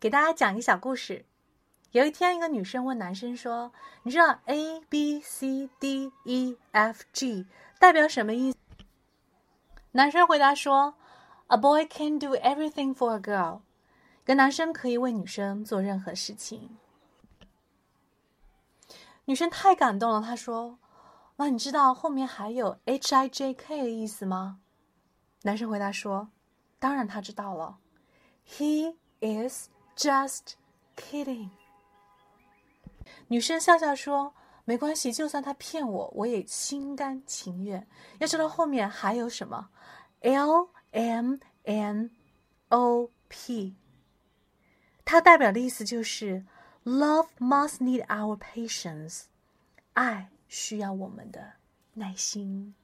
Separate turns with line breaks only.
给大家讲一个小故事。有一天，一个女生问男生说：“你知道 A B C D E F G 代表什么意思？”男生回答说：“A boy can do everything for a girl。”一个男生可以为女生做任何事情。女生太感动了，她说：“哇，你知道后面还有 H I J K 的意思吗？”男生回答说：“当然，他知道了。”He is just kidding。女生笑笑说：“没关系，就算他骗我，我也心甘情愿。要知道后面还有什么，L M N O P，它代表的意思就是，Love must need our patience，爱需要我们的耐心。”